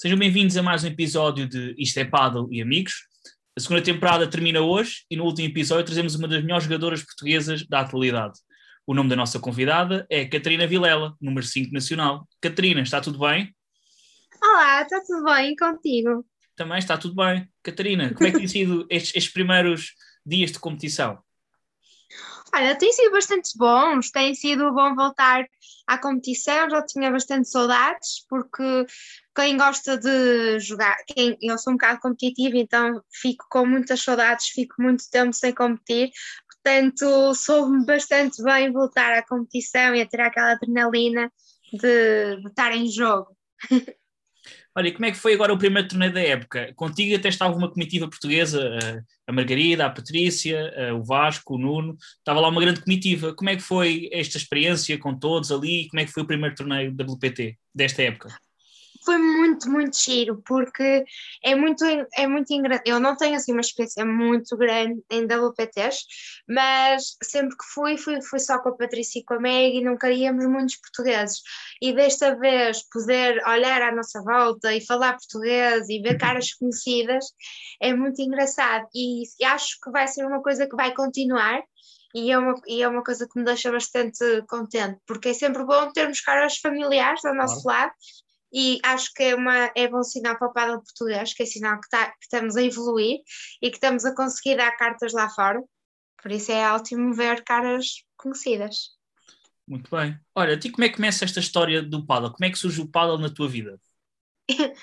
Sejam bem-vindos a mais um episódio de Isto é Paddle e Amigos. A segunda temporada termina hoje e no último episódio trazemos uma das melhores jogadoras portuguesas da atualidade. O nome da nossa convidada é Catarina Vilela, número 5 nacional. Catarina, está tudo bem? Olá, está tudo bem contigo? Também está tudo bem. Catarina, como é que têm sido estes, estes primeiros dias de competição? Olha, tem sido bastante bons, tem sido bom voltar à competição, já tinha bastante saudades, porque quem gosta de jogar, quem, eu sou um bocado competitiva, então fico com muitas saudades, fico muito tempo sem competir, portanto soube-me bastante bem voltar à competição e a ter aquela adrenalina de, de estar em jogo. Olha, como é que foi agora o primeiro torneio da época? Contigo até estava uma comitiva portuguesa, a Margarida, a Patrícia, o Vasco, o Nuno, estava lá uma grande comitiva. Como é que foi esta experiência com todos ali? Como é que foi o primeiro torneio da WPT desta época? Foi muito, muito giro, porque é muito, é muito engraçado. Eu não tenho assim uma experiência muito grande em WPTs, mas sempre que fui, fui, fui só com a Patrícia e com a Meg e nunca íamos muitos portugueses. E desta vez poder olhar à nossa volta e falar português e ver caras conhecidas é muito engraçado. E acho que vai ser uma coisa que vai continuar. E é, uma, e é uma coisa que me deixa bastante contente, porque é sempre bom termos caras familiares ao nosso claro. lado e acho que é, uma, é bom sinal para o paddle português, que é sinal que, tá, que estamos a evoluir e que estamos a conseguir dar cartas lá fora. Por isso é ótimo ver caras conhecidas. Muito bem. Olha, a ti como é que começa esta história do paddle? Como é que surge o paddle na tua vida?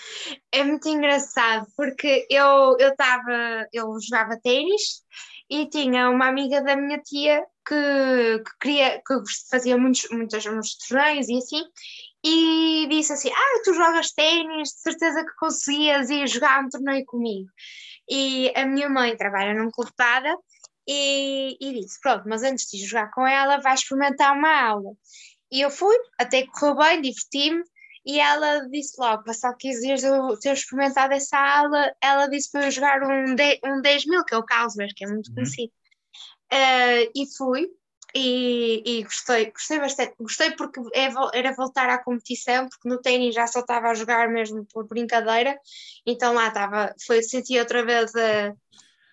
é muito engraçado porque eu eu estava eu jogava ténis e tinha uma amiga da minha tia que, que queria que fazia muitos muitos, muitos torneios e assim e disse assim: Ah, tu jogas ténis, de certeza que conseguias ir jogar um torneio comigo. E a minha mãe trabalha num clube de e, e disse: Pronto, mas antes de jogar com ela, vai experimentar uma aula. E eu fui, até correu bem, diverti-me. E ela disse logo, passado 15 dias de eu ter experimentado essa aula, ela disse para eu jogar um 10, um 10 mil, que é o Carlsberg, que é muito uhum. conhecido. Uh, e fui, e, e, gostei, gostei bastante. Gostei porque é, era voltar à competição, porque no ténis já só estava a jogar mesmo por brincadeira, então lá estava, foi sentir outra vez a,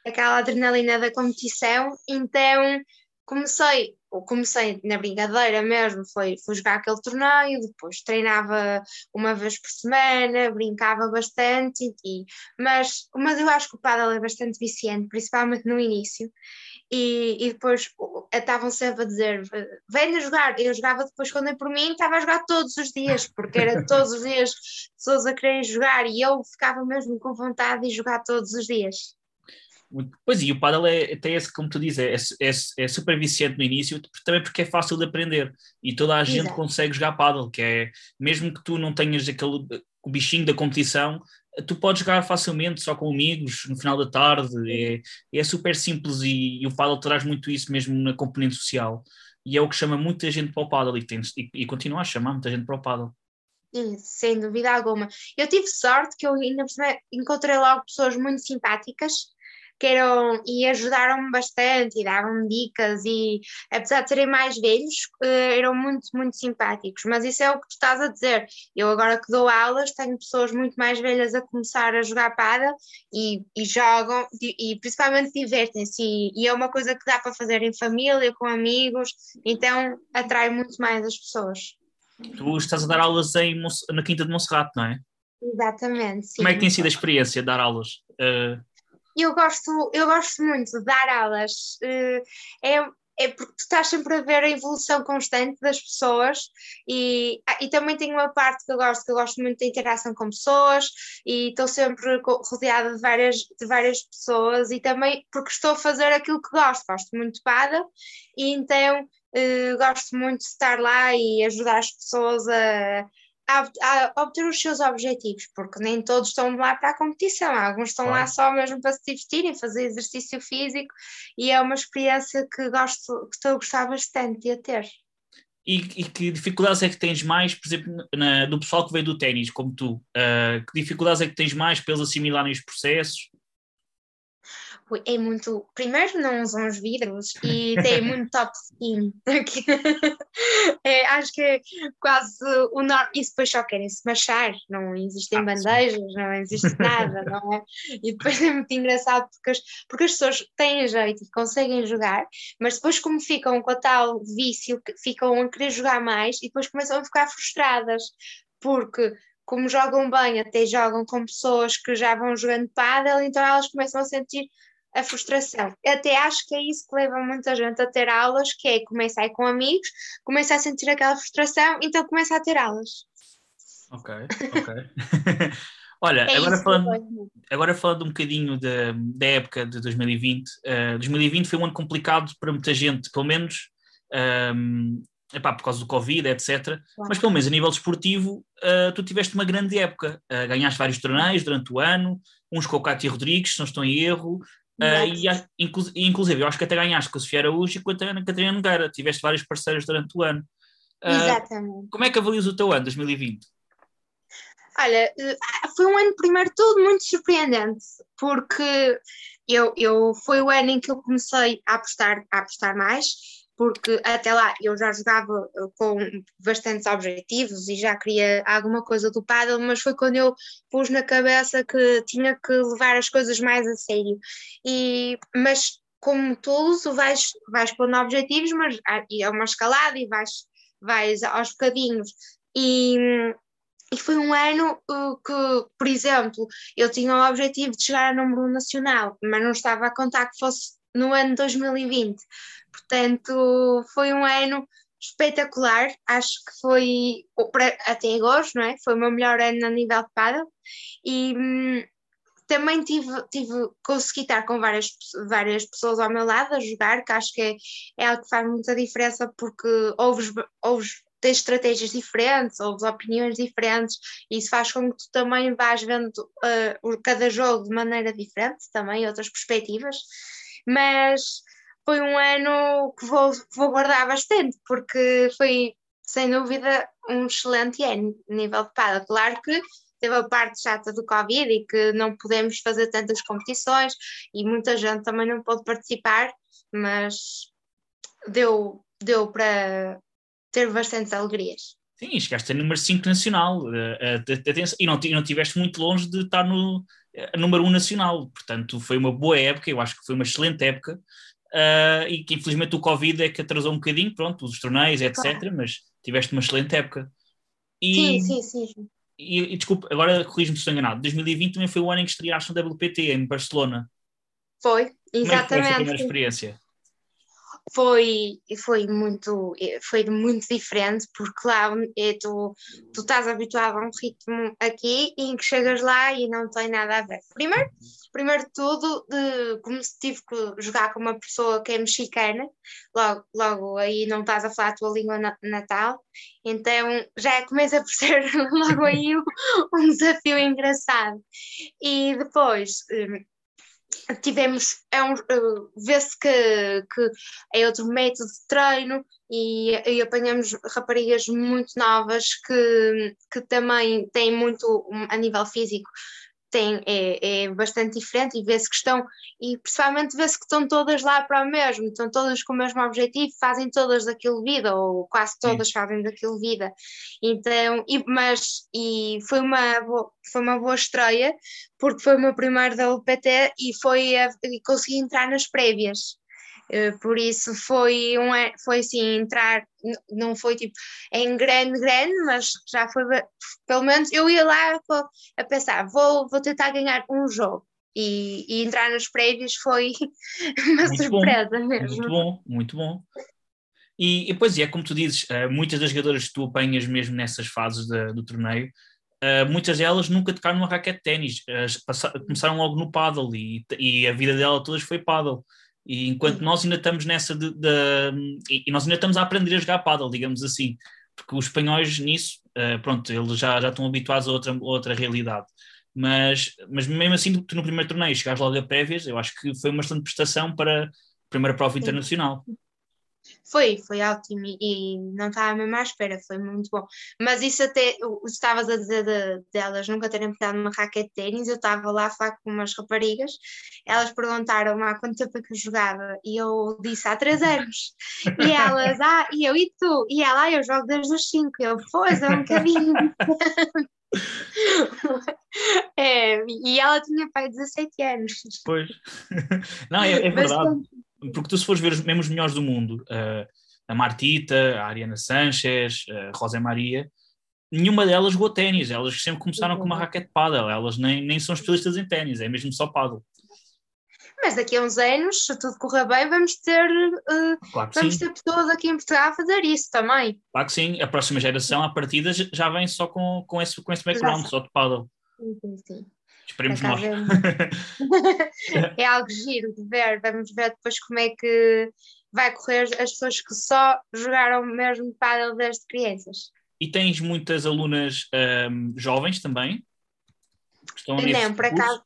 aquela adrenalina da competição, então comecei, ou comecei na brincadeira mesmo, foi, foi jogar aquele torneio, depois treinava uma vez por semana, brincava bastante, e, mas, mas eu acho que o paddle é bastante viciante, principalmente no início, e, e depois estavam sempre a dizer venha jogar, eu jogava depois quando é por mim, estava a jogar todos os dias, porque era todos os dias pessoas a quererem jogar e eu ficava mesmo com vontade de jogar todos os dias. Pois, e o paddle é, tem esse, como tu dizes, é, é, é, super viciante no início, também porque é fácil de aprender e toda a gente Exato. consegue jogar paddle, que é, mesmo que tu não tenhas aquele, o bichinho da competição, tu podes jogar facilmente só com amigos no final da tarde, é, é super simples e, e o paddle traz muito isso mesmo na componente social e é o que chama muita gente para o paddle e, tem, e, e continua a chamar muita gente para o paddle. Sim, sem dúvida alguma. Eu tive sorte que eu ainda encontrei logo pessoas muito simpáticas que eram e ajudaram-me bastante e davam-me dicas e apesar de serem mais velhos eh, eram muito, muito simpáticos, mas isso é o que tu estás a dizer eu agora que dou aulas tenho pessoas muito mais velhas a começar a jogar para e, e jogam e, e principalmente divertem-se e, e é uma coisa que dá para fazer em família, com amigos então atrai muito mais as pessoas Tu estás a dar aulas em, na Quinta de Monserrate, não é? Exatamente. Sim. Como é que tem sido a experiência de dar aulas? Uh, eu gosto, eu gosto muito de dar aulas. Eh, é, é porque tu estás sempre a ver a evolução constante das pessoas e, ah, e também tenho uma parte que eu gosto, que eu gosto muito da interação com pessoas e estou sempre rodeada de várias, de várias pessoas e também porque estou a fazer aquilo que gosto, gosto muito de pada e então uh, gosto muito de estar lá e ajudar as pessoas a, a, a, obter os seus objetivos, porque nem todos estão lá para a competição, alguns estão claro. lá só mesmo para se divertirem, fazer exercício físico, e é uma experiência que gosto, que estou a gostar bastante de a ter. E, e, que dificuldades é que tens mais, por exemplo, na, do pessoal que vem do ténis, como tu? Uh, que dificuldades é que tens mais para eles assimilarem os processos? É muito. Primeiro, não usam os vidros e tem muito top skin. é, acho que é quase o normal. E depois só querem se machar, não existem ah, bandejas, não existe nada, não é? E depois é muito engraçado porque as, porque as pessoas têm jeito e conseguem jogar, mas depois, como ficam com a tal vício, ficam a querer jogar mais e depois começam a ficar frustradas porque como jogam bem, até jogam com pessoas que já vão jogando pádel, então elas começam a sentir a frustração. Até acho que é isso que leva muita gente a ter aulas, que é começar a ir com amigos, começa a sentir aquela frustração, então começa a ter aulas. Ok, ok. Olha, é agora, falando, agora falando um bocadinho da, da época de 2020, uh, 2020 foi um ano complicado para muita gente, pelo menos um, epá, por causa do Covid, etc. Claro. Mas pelo menos a nível desportivo, uh, tu tiveste uma grande época. Uh, ganhaste vários torneios durante o ano, uns com o Cátia Rodrigues, se não estou em erro, Uh, e, inclusive, eu acho que até ganhaste com a Sofia Araújo e com a Catarina Nogueira. Tiveste vários parceiros durante o ano. Exatamente. Como é que avalias o teu ano, 2020? Olha, foi um ano, primeiro tudo, muito surpreendente, porque eu, eu, foi o ano em que eu comecei a apostar, a apostar mais porque até lá eu já jogava eh, com bastantes objetivos e já queria alguma coisa do paddle, mas foi quando eu pus na cabeça que tinha que levar as coisas mais a sério. E, mas como tudo, tu vais, vais pondo objetivos, mas é uma escalada e vais, vais aos bocadinhos. E, e foi um ano uh, que, por exemplo, eu tinha o objetivo de chegar a número nacional, mas não estava a contar que fosse no ano 2020. Portanto, foi um ano espetacular, acho que foi, até agora, não é? Foi o meu melhor ano a nível de paddle. E hum, também tive, tive, consegui estar com várias, várias pessoas ao meu lado a jogar, que acho que é, é algo que faz muita diferença porque ouves, ouves tens estratégias diferentes, ouves opiniões diferentes, e isso faz com que tu também vás vendo uh, cada jogo de maneira diferente, também outras perspectivas, mas foi um ano que vou, vou guardar bastante, porque foi, sem dúvida, um excelente ano, nível depada. Claro que teve a parte chata do Covid e que não podemos fazer tantas competições e muita gente também não pôde participar, mas deu, deu para ter bastantes alegrias. Sim, chegaste a número 5 nacional uh, uh, e, não, estiveste muito longe de estar no uh, número 1 um nacional, portanto foi uma boa época, eu acho que foi uma excelente época uh, e que infelizmente o Covid é que atrasou um bocadinho, pronto, os torneios, etc. Claro. Mas tiveste uma excelente época. E, sim, sim, sim. E, e desculpa, agora corrijo-me se estou enganado. 2020 também foi o ano em que estreaste no WPT em Barcelona. Foi, exatamente. Como é que foi a primeira experiência? Foi, foi, muito, foi muito diferente, porque lá é, tu, tu estás habituado a um ritmo aqui em que chegas lá e não tem nada a ver. Primeiro, primeiro de tudo, de, como se tive que jogar com uma pessoa que é mexicana, logo, logo aí não estás a falar a tua língua natal, então já começa por ser logo aí um, um desafio engraçado. E depois hum, tivemos, é um, uh, vê-se que, que é outro método de treino e, e, apanhamos raparigas muito novas que, que também têm muito, a nível físico, tem, é, é bastante diferente e vê-se que estão, e principalmente vê-se que estão todas lá para o mesmo, estão todas com o mesmo objetivo, fazem todas daquilo vida, ou quase todas Sim. fazem daquilo vida. Então, e, mas e foi, uma boa, foi uma boa estreia, porque foi o meu primeiro da UPT e foi a, e consegui entrar nas prévias. Eh, por isso foi um foi assim entrar não foi tipo em grande grande mas já foi pelo menos eu ia lá a pensar vou vou tentar ganhar um jogo. E, e entrar nos prévios foi uma muito surpresa bom, mesmo. muito bom muito bom. E, e pois é como tu dizes uh, muitas das jogadoras que tu apanhas mesmo nessas fases de, do torneio Uh, muitas delas nunca tocaram numa raquete de ténis, uh, começaram logo no paddle e, e, a vida dela todas foi paddle. E enquanto nós ainda estamos nessa de, de, e nós ainda estamos a aprender a jogar paddle, digamos assim, porque os espanhóis nisso, uh, pronto, eles já, já estão habituados a outra, outra realidade. Mas, mas mesmo assim, tu no primeiro torneio chegares logo a prévias, eu acho que foi uma excelente prestação para a primeira prova internacional. Foi, foi ótimo e, e não estava mesmo à espera, foi muito bom. Mas isso até, o estavas a dizer de, delas nunca terem pegado uma raquete de ténis, eu estava lá a falar com umas raparigas, elas perguntaram-me há quanto tempo é que eu jogava e eu disse há três anos. E elas, ah, e eu e tu? E ela, ah, eu jogo desde os cinco. Eu, pois, é um bocadinho. é, e ela tinha pai 17 anos. Pois. Não, é, é verdade. Porque tu, se fores ver os melhores do mundo, a Martita, a Ariana Sanchez, a Rosa Maria, nenhuma delas jogou ténis. Elas sempre começaram com uma raquete paddle. Elas nem, nem são especialistas em ténis, é mesmo só paddle. Mas daqui a uns anos, se tudo correr bem, vamos ter, uh, claro vamos sim. ter pessoas aqui em Portugal a fazer isso também. Claro que sim, a próxima geração, à partida, já vem só com, com, esse, com esse background, só de paddle. Sim, sim, sim. Esperemos nós. É, algo giro de ver, vamos ver depois como é que vai correr as pessoas que só jogaram mesmo paddle desde crianças. E tens muitas alunas um, jovens também? Estão não, por acaso,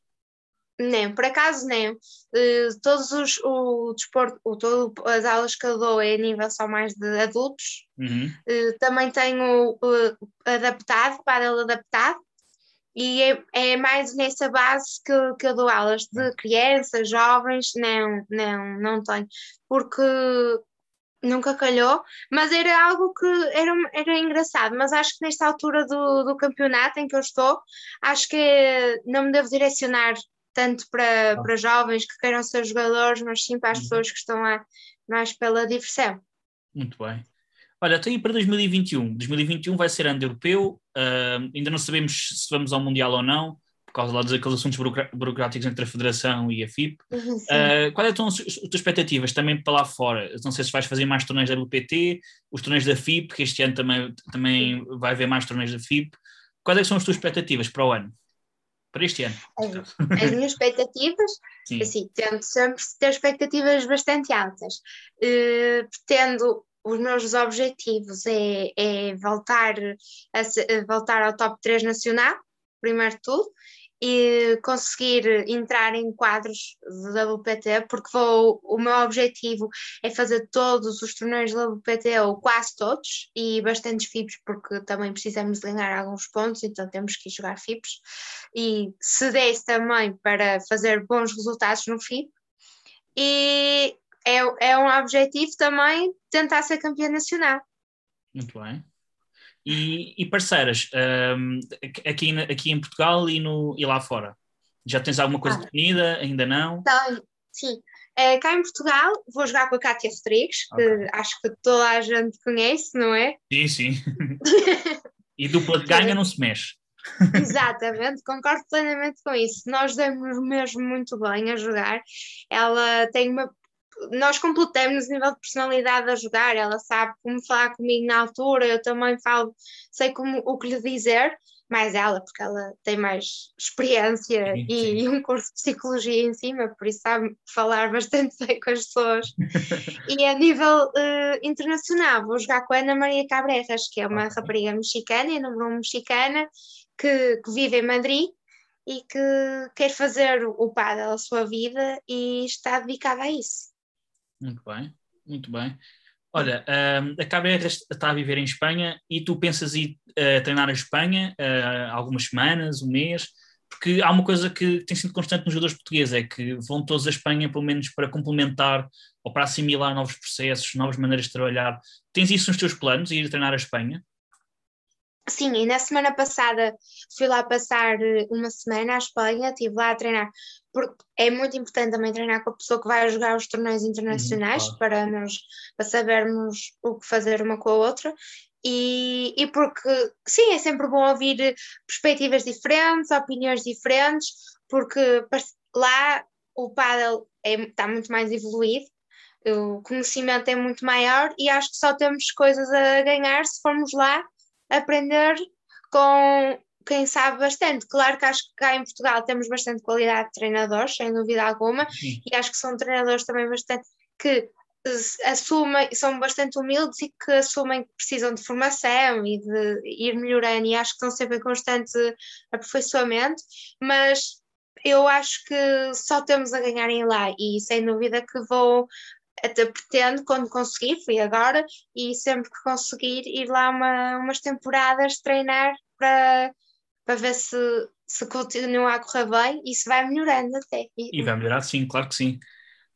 não, por acaso não. Uh, todos os o desporto, o, todo, as aulas que eu dou é a nível só mais de adultos. Uhum. Uh, também tenho uh, adaptado, paddle adaptado, e é, é, mais nessa base que, que eu dou aulas de crianças, jovens, não, não, não tenho, porque nunca calhou, mas era algo que era, era engraçado, mas acho que nesta altura do, do campeonato em que eu estou, acho que não me devo direcionar tanto para, ah. para jovens que queiram ser jogadores, mas sim para as uhum. pessoas que estão lá mais pela diversão. Muito bem. Olha, até aí para 2021. 2021 vai ser ano europeu, uh, ainda não sabemos se vamos ao Mundial ou não, por causa lá dos aqueles assuntos burocráticos entre a Federação e a FIP. Uhum, uh, quais são as tuas expectativas também para lá fora? Não sei se vais fazer mais torneios da WPT, os torneios da FIP, que este ano também, também vai haver mais torneios da FIP. Quais é são as tuas expectativas para o ano? Para este ano? As, as minhas expectativas, Sim. assim, tento sempre ter expectativas bastante altas. Uh, pretendo os meus objetivos é, é voltar, a, a voltar ao top 3 nacional, primeiro de tudo, e conseguir entrar em quadros da WPT, porque vou, o meu objetivo é fazer todos os torneios da WPT, ou quase todos, e bastantes FIPs, porque também precisamos ganhar alguns pontos, então temos que jogar FIPs. E se desse também para fazer bons resultados no FIP. E é, é um objetivo também tentar ser campeã nacional. Muito bem. E, e parceiras, um, aqui, aqui em Portugal e, no, e lá fora? Já tens alguma coisa ah, definida? Ainda não? Então, sim. É, cá em Portugal vou jogar com a Cátia Rodrigues, okay. que acho que toda a gente conhece, não é? Sim, sim. e dupla de ganha não se mexe. Exatamente, concordo plenamente com isso. Nós damos mesmo muito bem a jogar. Ela tem uma nós completamos o nível de personalidade a jogar, ela sabe como falar comigo na altura, eu também falo, sei como, o que lhe dizer, mais ela, porque ela tem mais experiência sim, e, sim. um curso de psicologia em cima, por isso sabe falar bastante bem com as pessoas. e a nível uh, internacional, vou jogar com a Ana Maria Cabrejas, que é uma okay. rapariga mexicana, e número um mexicana, que, que vive em Madrid e que quer fazer o paddle a sua vida e está dedicada a isso. Muito bem, muito bem. Olha, um, a Cabrera está a viver em Espanha e tu pensas ir uh, treinar a Espanha uh, algumas semanas, um mês, porque há uma coisa que tem sido constante nos jogadores portugueses, é que vão todos a Espanha pelo menos para complementar ou para assimilar novos processos, novas maneiras de trabalhar. Tens isso nos teus planos, ir treinar a Espanha? Sim, e na semana passada fui lá passar eh, uma semana à Espanha, estive lá a treinar, porque é muito importante também treinar com a pessoa que vai jogar os torneios internacionais uhum, claro. para, nos, para sabermos o que fazer uma com a outra. E, e porque, sim, é sempre bom ouvir perspectivas diferentes, opiniões diferentes, porque lá o paddle é, está muito mais evoluído, o conhecimento é muito maior e acho que só temos coisas a ganhar se formos lá aprender com quem sabe bastante. Claro que acho que cá em Portugal temos bastante qualidade de treinadores, sem dúvida alguma, Sim. e acho que são treinadores também bastante que assumem, são bastante humildes e que assumem que precisam de formação e de ir melhorando, e acho que estão sempre em constante aperfeiçoamento, mas eu acho que só temos a ganhar em lá, e sem dúvida que vou até pretendo, quando conseguir, fui agora, e sempre que conseguir, ir lá uma, umas temporadas treinar para, para ver se, se continua a correr bem e se vai melhorando até. E, vai melhorar, sim, claro que sim.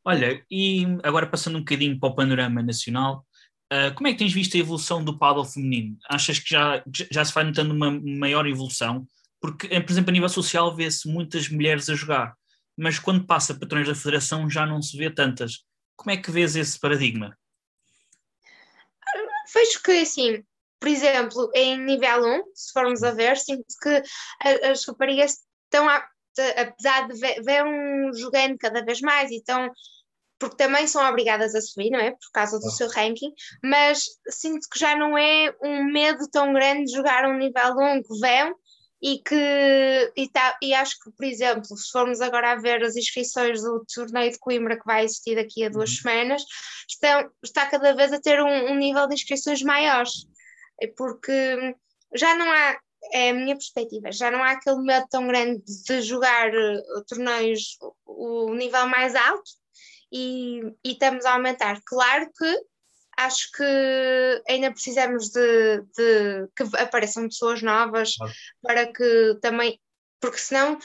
Olha, e agora passando um bocadinho para o panorama nacional, uh, como é que tens visto a evolução do paddle feminino? Achas que já, já se vai notando uma maior evolução? Porque, eh, por exemplo, a nível social vê-se muitas mulheres a jogar, mas quando passa para torneios da federação já não se vê tantas. Como é que vês esse paradigma? Vejo que, assim, por exemplo, em nível 1, se formos a ver, sinto que as raparigas estão, a, apesar de ver, um jogando cada vez mais e estão porque também são obrigadas a subir, não é? Por causa do seu ranking, mas sinto que já não é um medo tão grande de jogar um nível 1 que vão e que e, tá, e acho que, por exemplo, se formos agora a ver as inscrições do torneio de Coimbra que vai existir daqui a duas uhum. semanas, estão, está cada vez a ter um, um nível de inscrições maiores, porque já não há, é a minha perspectiva, já não há aquele medo tão grande de jogar uh, torneios o, nível mais alto e, e estamos a aumentar. Claro que acho que ainda precisamos de, de que apareçam pessoas novas para que também, porque senão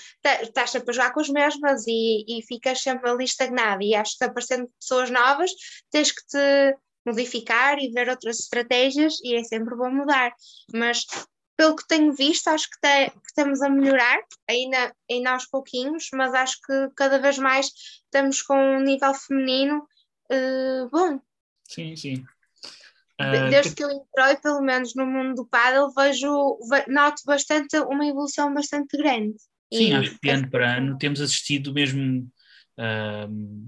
estás sempre a jogar com as mesmas e, e ficas sempre ali estagnado. E acho que aparecendo pessoas novas, tens que te modificar e ver outras estratégias e é sempre bom mudar. Mas pelo que tenho visto, acho que, te, que, estamos a melhorar, ainda, ainda aos pouquinhos, mas acho que cada vez mais estamos com um nível feminino uh, bom. Sim, sim. Uh, Desde que... que eu entrei, pelo menos no mundo do paddle, vejo, noto bastante uma evolução bastante grande. Sim, e, acho que ano para ano temos assistido mesmo. Uh,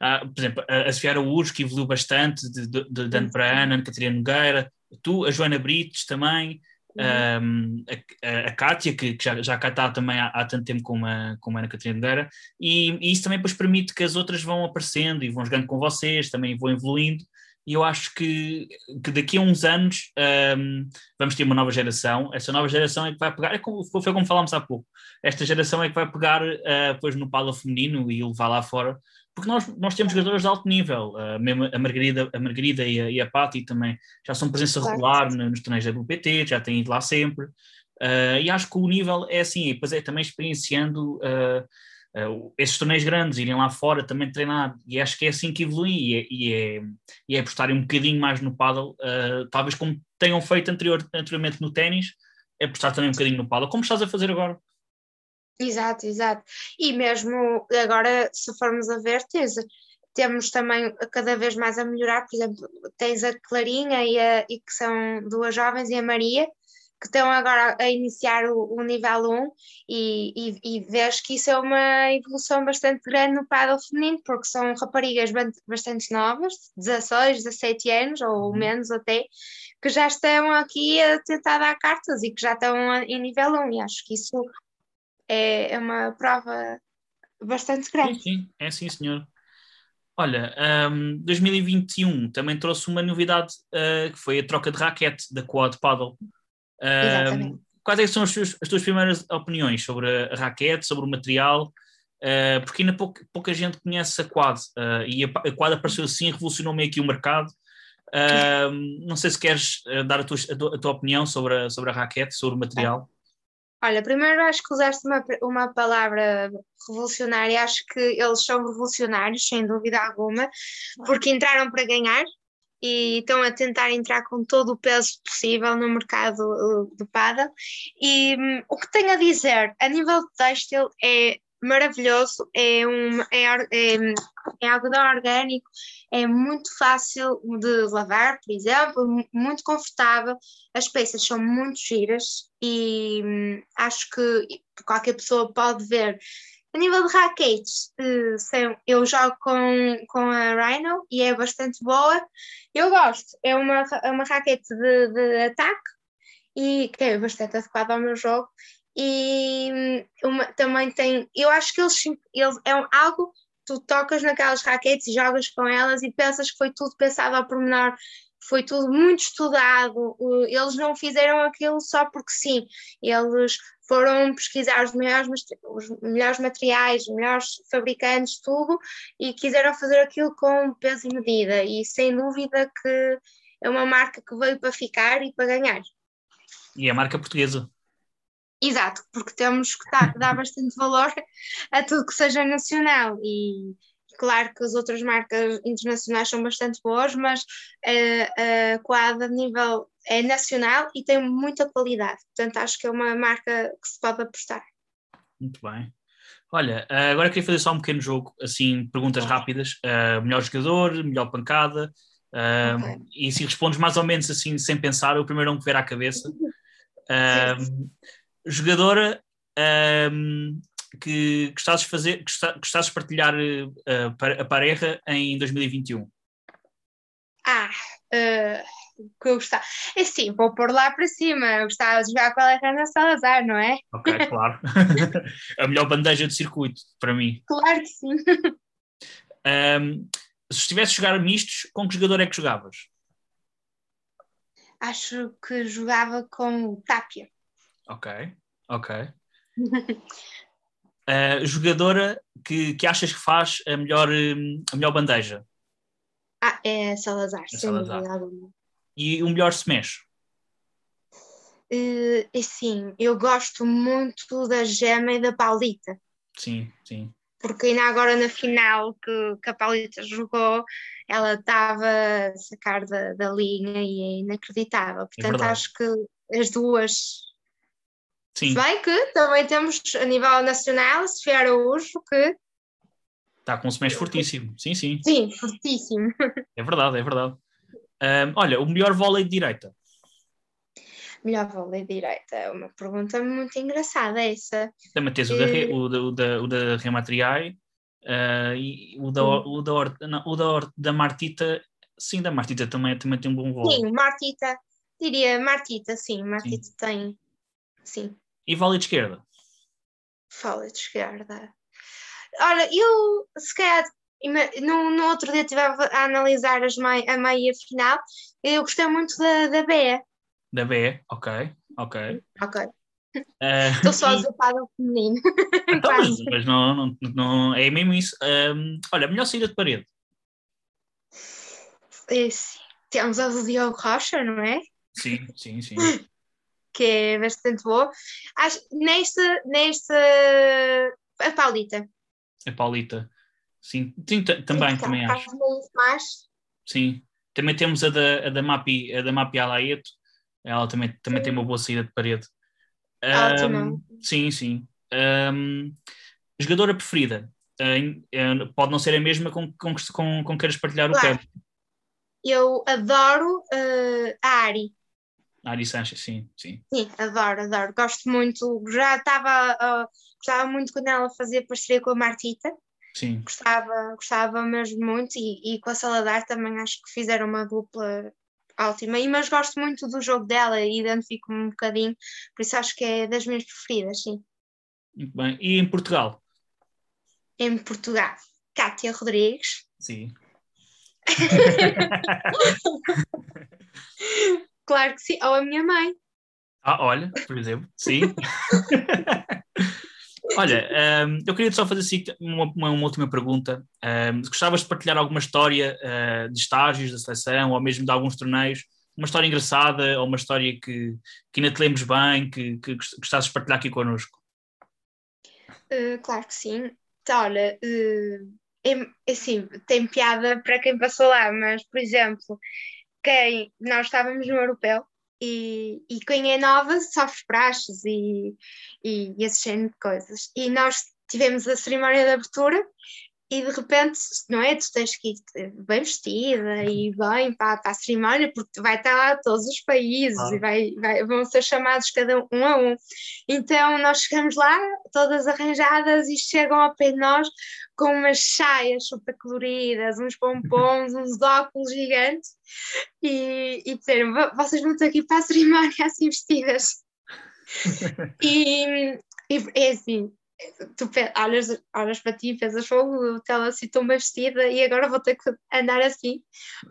a, por exemplo, a, a Sofia que evoluiu bastante de, de, de, de ano para ano, a Ana Catarina Nogueira, tu, a Joana Brites também, um, a, a Kátia, que, que, já, já cá está também há, há, tanto tempo como a, como a Ana Catarina Nogueira, e, e, isso também depois permite que as outras vão aparecendo e vão jogando com vocês, também vão evoluindo, e eu acho que, que daqui a uns anos um, vamos ter uma nova geração, essa nova geração é que vai pegar, é como, foi como falámos há pouco, esta geração é que vai pegar uh, depois no palo feminino e levar lá fora porque nós, nós temos jogadores de alto nível, uh, mesmo a Margarida, a Margarida e a, e a Patti também já são presença claro. regular nos torneios da WPT, já têm ido lá sempre, uh, e acho que o nível é assim, e depois é também experienciando uh, esses torneios grandes, irem lá fora também treinar, e acho que é assim que evolui, e é, e é, e é apostarem um bocadinho mais no paddle, talvez como tenham feito anterior, anteriormente no ténis, é apostar também um bocadinho no paddle, como estás a fazer agora. Exato, exato. E mesmo agora, se formos a ver, tens, temos também cada vez mais a melhorar, por exemplo, tens a Clarinha e, a, e que são duas jovens e a Maria, que estão agora a iniciar o, o nível 1 e, e, e vês que isso é uma evolução bastante grande no paddle feminino, porque são raparigas bastante novas, 16, 17 anos ou uhum. menos até, que já estão aqui a tentar dar cartas e que já estão em nível 1 e acho que isso é, é uma prova bastante grande. Sim, sim, é sim, senhor. Olha, um, 2021 também trouxe uma novidade uh, que foi a troca de raquete da Quad Paddle. Um, quais é são as tuas, as tuas, primeiras opiniões sobre a raquete, sobre o material? Uh, porque ainda pouca, pouca, gente conhece a Quad uh, e a, a, Quad apareceu assim, revolucionou meio que o mercado. Uh, não sei se queres dar a tua, a tua, a tua opinião sobre a, sobre a raquete, sobre o material. Olha, primeiro acho que usaste uma, uma palavra revolucionária, acho que eles são revolucionários, sem dúvida alguma, porque entraram para ganhar e estão a tentar entrar com todo o peso possível no mercado uh, do paddle. E um, o que tenho a dizer, a nível de têxtil, é maravilhoso, é, um, é, é, é algodão orgânico, é muito fácil de lavar, por exemplo, muito confortável, as peças são muito giras e hum, acho que qualquer pessoa pode ver. A nível de raquetes, uh, eu jogo com, com a Rhino e é bastante boa. Eu gosto, é uma, é uma raquete de, de ataque e que é bastante adequada ao meu jogo e uma, também tem, eu acho que eles, eles é um, algo, tu tocas naquelas raquetes e jogas com elas e pensas que foi tudo pensado ao pormenor, foi tudo muito estudado, eles não fizeram aquilo só porque sim, eles foram pesquisar os melhores, os melhores materiais, os melhores fabricantes, tudo, e quiseram fazer aquilo com peso e medida. E sem dúvida que é uma marca que veio para ficar e para ganhar. E é a marca portuguesa. Exato, porque temos que dar bastante valor a tudo que seja nacional e claro que as outras marcas internacionais são bastante boas, mas a, a Quad a nível é nacional e tem muita qualidade, portanto acho que é uma marca que se pode apostar. Muito bem. Olha, agora queria fazer só um pequeno jogo, assim, perguntas rápidas. Uh, melhor jogador, melhor pancada, uh, okay. e se respondes mais ou menos assim, sem pensar, o primeiro não que vier à cabeça. Uh, jogadora um, que gostasses de fazer, gostasses de partilhar uh, a pareja em 2021? Ah, uh, que eu gostava. É sim, vou pôr lá para cima. Eu gostava de jogar com a Alejandra Salazar, não é? Ok, claro. a melhor bandeja de circuito, para mim. Claro que sim. Um, se estivesse a jogar mistos, com que jogador é que jogavas? Acho que jogava com o Tapia. Ok, ok. uh, jogadora que, que achas que faz a melhor, a melhor bandeja? Ah, é Salazar, é Salazar. E o melhor smash? Uh, sim, eu gosto muito da Gema e da Paulita. Sim, sim. Porque ainda agora na final que, que a Paulita jogou, ela estava a sacar da, da linha e é inacreditável. É Portanto, é acho que as duas Sim. Se bem que também temos a nível nacional Sofia Araújo que está com um smash fortíssimo. Sim, sim. Sim, fortíssimo. É verdade, é verdade. Um, olha, o melhor vôlei de direita. Melhor vôlei de direita é uma pergunta muito engraçada essa. Também tens o, da, o, da, o, da, o da Rematriai uh, e o da, o, da, não, o da, da Martita. Sim, da Martita também, também tem um bom vôlei. Sim, Martita. Diria Martita, sim. Martita sim. tem. Sim. E vôlei de esquerda? Vôlei de esquerda. Ora, eu se calhar no, no outro dia estive a, analisar as mei, a meia final, eu gostei muito da, da B. Da B, ok, ok. Ok. Uh, Estou só a para o feminino. Então, mas, mas não, não, não, é mesmo isso. Um, olha, melhor saída de parede. Esse. Temos a do Diogo Rocha, não é? Sim, sim, sim. que é bastante boa. Acho, nesta, nesta, a Paulita. A Paulita, sim, sim também, também acho. Mais. Sim, também temos a da, a da Mapi, a da Mapi Alaeto, ela também, também tem uma boa saída de parede. Um, sim, sim. Um, jogadora preferida? Uh, pode não ser a mesma com, com, com, com queres partilhar claro. o campo. Eu adoro uh, a Ari. Ari Sanchez, sim, sim. Sim, adoro, adoro. Gosto muito. Já estava, uh, gostava muito quando ela fazia parceria com a Martita. Sim. Gostava, gostava mesmo muito e, e com a Saladar também acho que fizeram uma dupla ótima. E, mas gosto muito do jogo dela e identifico-me um bocadinho, por isso acho que é das minhas preferidas, sim. Muito bem. E em Portugal? Em Portugal, Cátia Rodrigues. Sim. Claro que sim, ou a minha mãe. Ah, olha, por exemplo, sim. olha, um, eu queria só fazer assim uma, uma, última pergunta. Um, gostavas de partilhar alguma história uh, de estágios da seleção ou mesmo de alguns torneios? Uma história engraçada ou uma história que, que ainda te lembres bem, que, que gostasses de partilhar aqui connosco? Uh, claro que sim. Então, olha, uh, é, assim, tem piada para quem passou lá, mas, por exemplo, quem nós estávamos no europeu e, e quem é nova sofre praxes e, e, e esse género de coisas. E nós tivemos a cerimónia de abertura e de repente, não é? Tu tens que ir bem vestida e bem para, para a cerimónia, porque vai estar lá todos os países ah. e vai, vai, vão ser chamados cada um a um. Então nós chegamos lá, todas arranjadas, e chegam ao pé de nós com umas saias super coloridas, uns pompons, uns óculos gigantes, e, e disseram: vocês vão ter aqui para a cerimónia assim vestidas. e, e é assim, tu olhas, olhas para ti e pensas, fogo, ela assim tão vestida e agora vou ter que andar assim.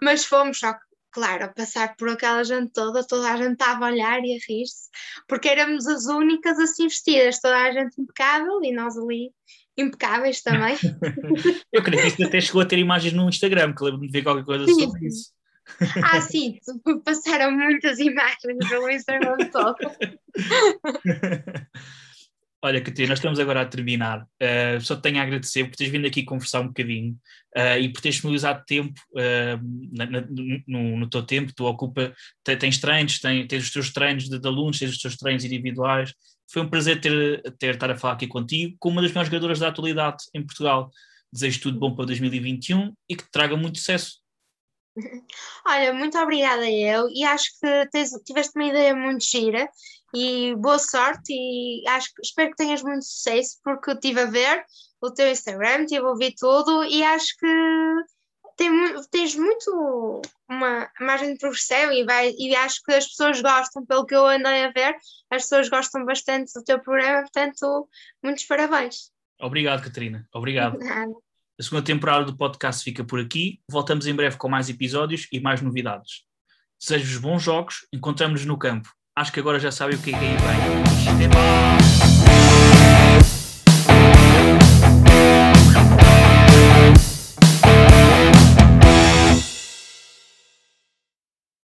Mas fomos, só claro, a passar por aquela gente toda, toda a gente estava a olhar e a rir-se, porque éramos as únicas assim vestidas, toda a gente impecável e nós ali impecáveis também. Eu creio que isto até chegou a ter imagens no Instagram, que lembro-me de ver qualquer coisa sim. sobre isso. Ah, sim, passaram muitas imagens pelo Instagram todo. Olha, Catarina, nós estamos agora a terminar. Uh, só te tenho a agradecer por teres vindo aqui conversar um bocadinho uh, e por teres disponibilizado tempo uh, na, na, no, no, teu tempo. Tu ocupa, tens treinos, tens, tens os teus treinos de, de, alunos, tens os teus treinos individuais. Foi um prazer ter, ter estar a falar aqui contigo, com uma das melhores jogadoras da atualidade em Portugal. Desejo tudo bom para 2021 e que te traga muito sucesso. Olha, muito obrigada eu e acho que tens, tiveste uma ideia muito gira e boa sorte e acho, espero que tenhas muito sucesso porque eu estive a ver o teu Instagram, estive a ouvir tudo e acho que tem, tens muito uma margem de progressão e, vai, e acho que as pessoas gostam, pelo que eu andei a ver, as pessoas gostam bastante do teu programa, portanto, muitos parabéns. Obrigado, Catarina. Obrigado. A segunda temporada do podcast fica por aqui. Voltamos em breve com mais episódios e mais novidades. Desejo-vos bons jogos. Encontramos-nos no campo. Acho que agora já sabem o que é que aí vem. Até mais!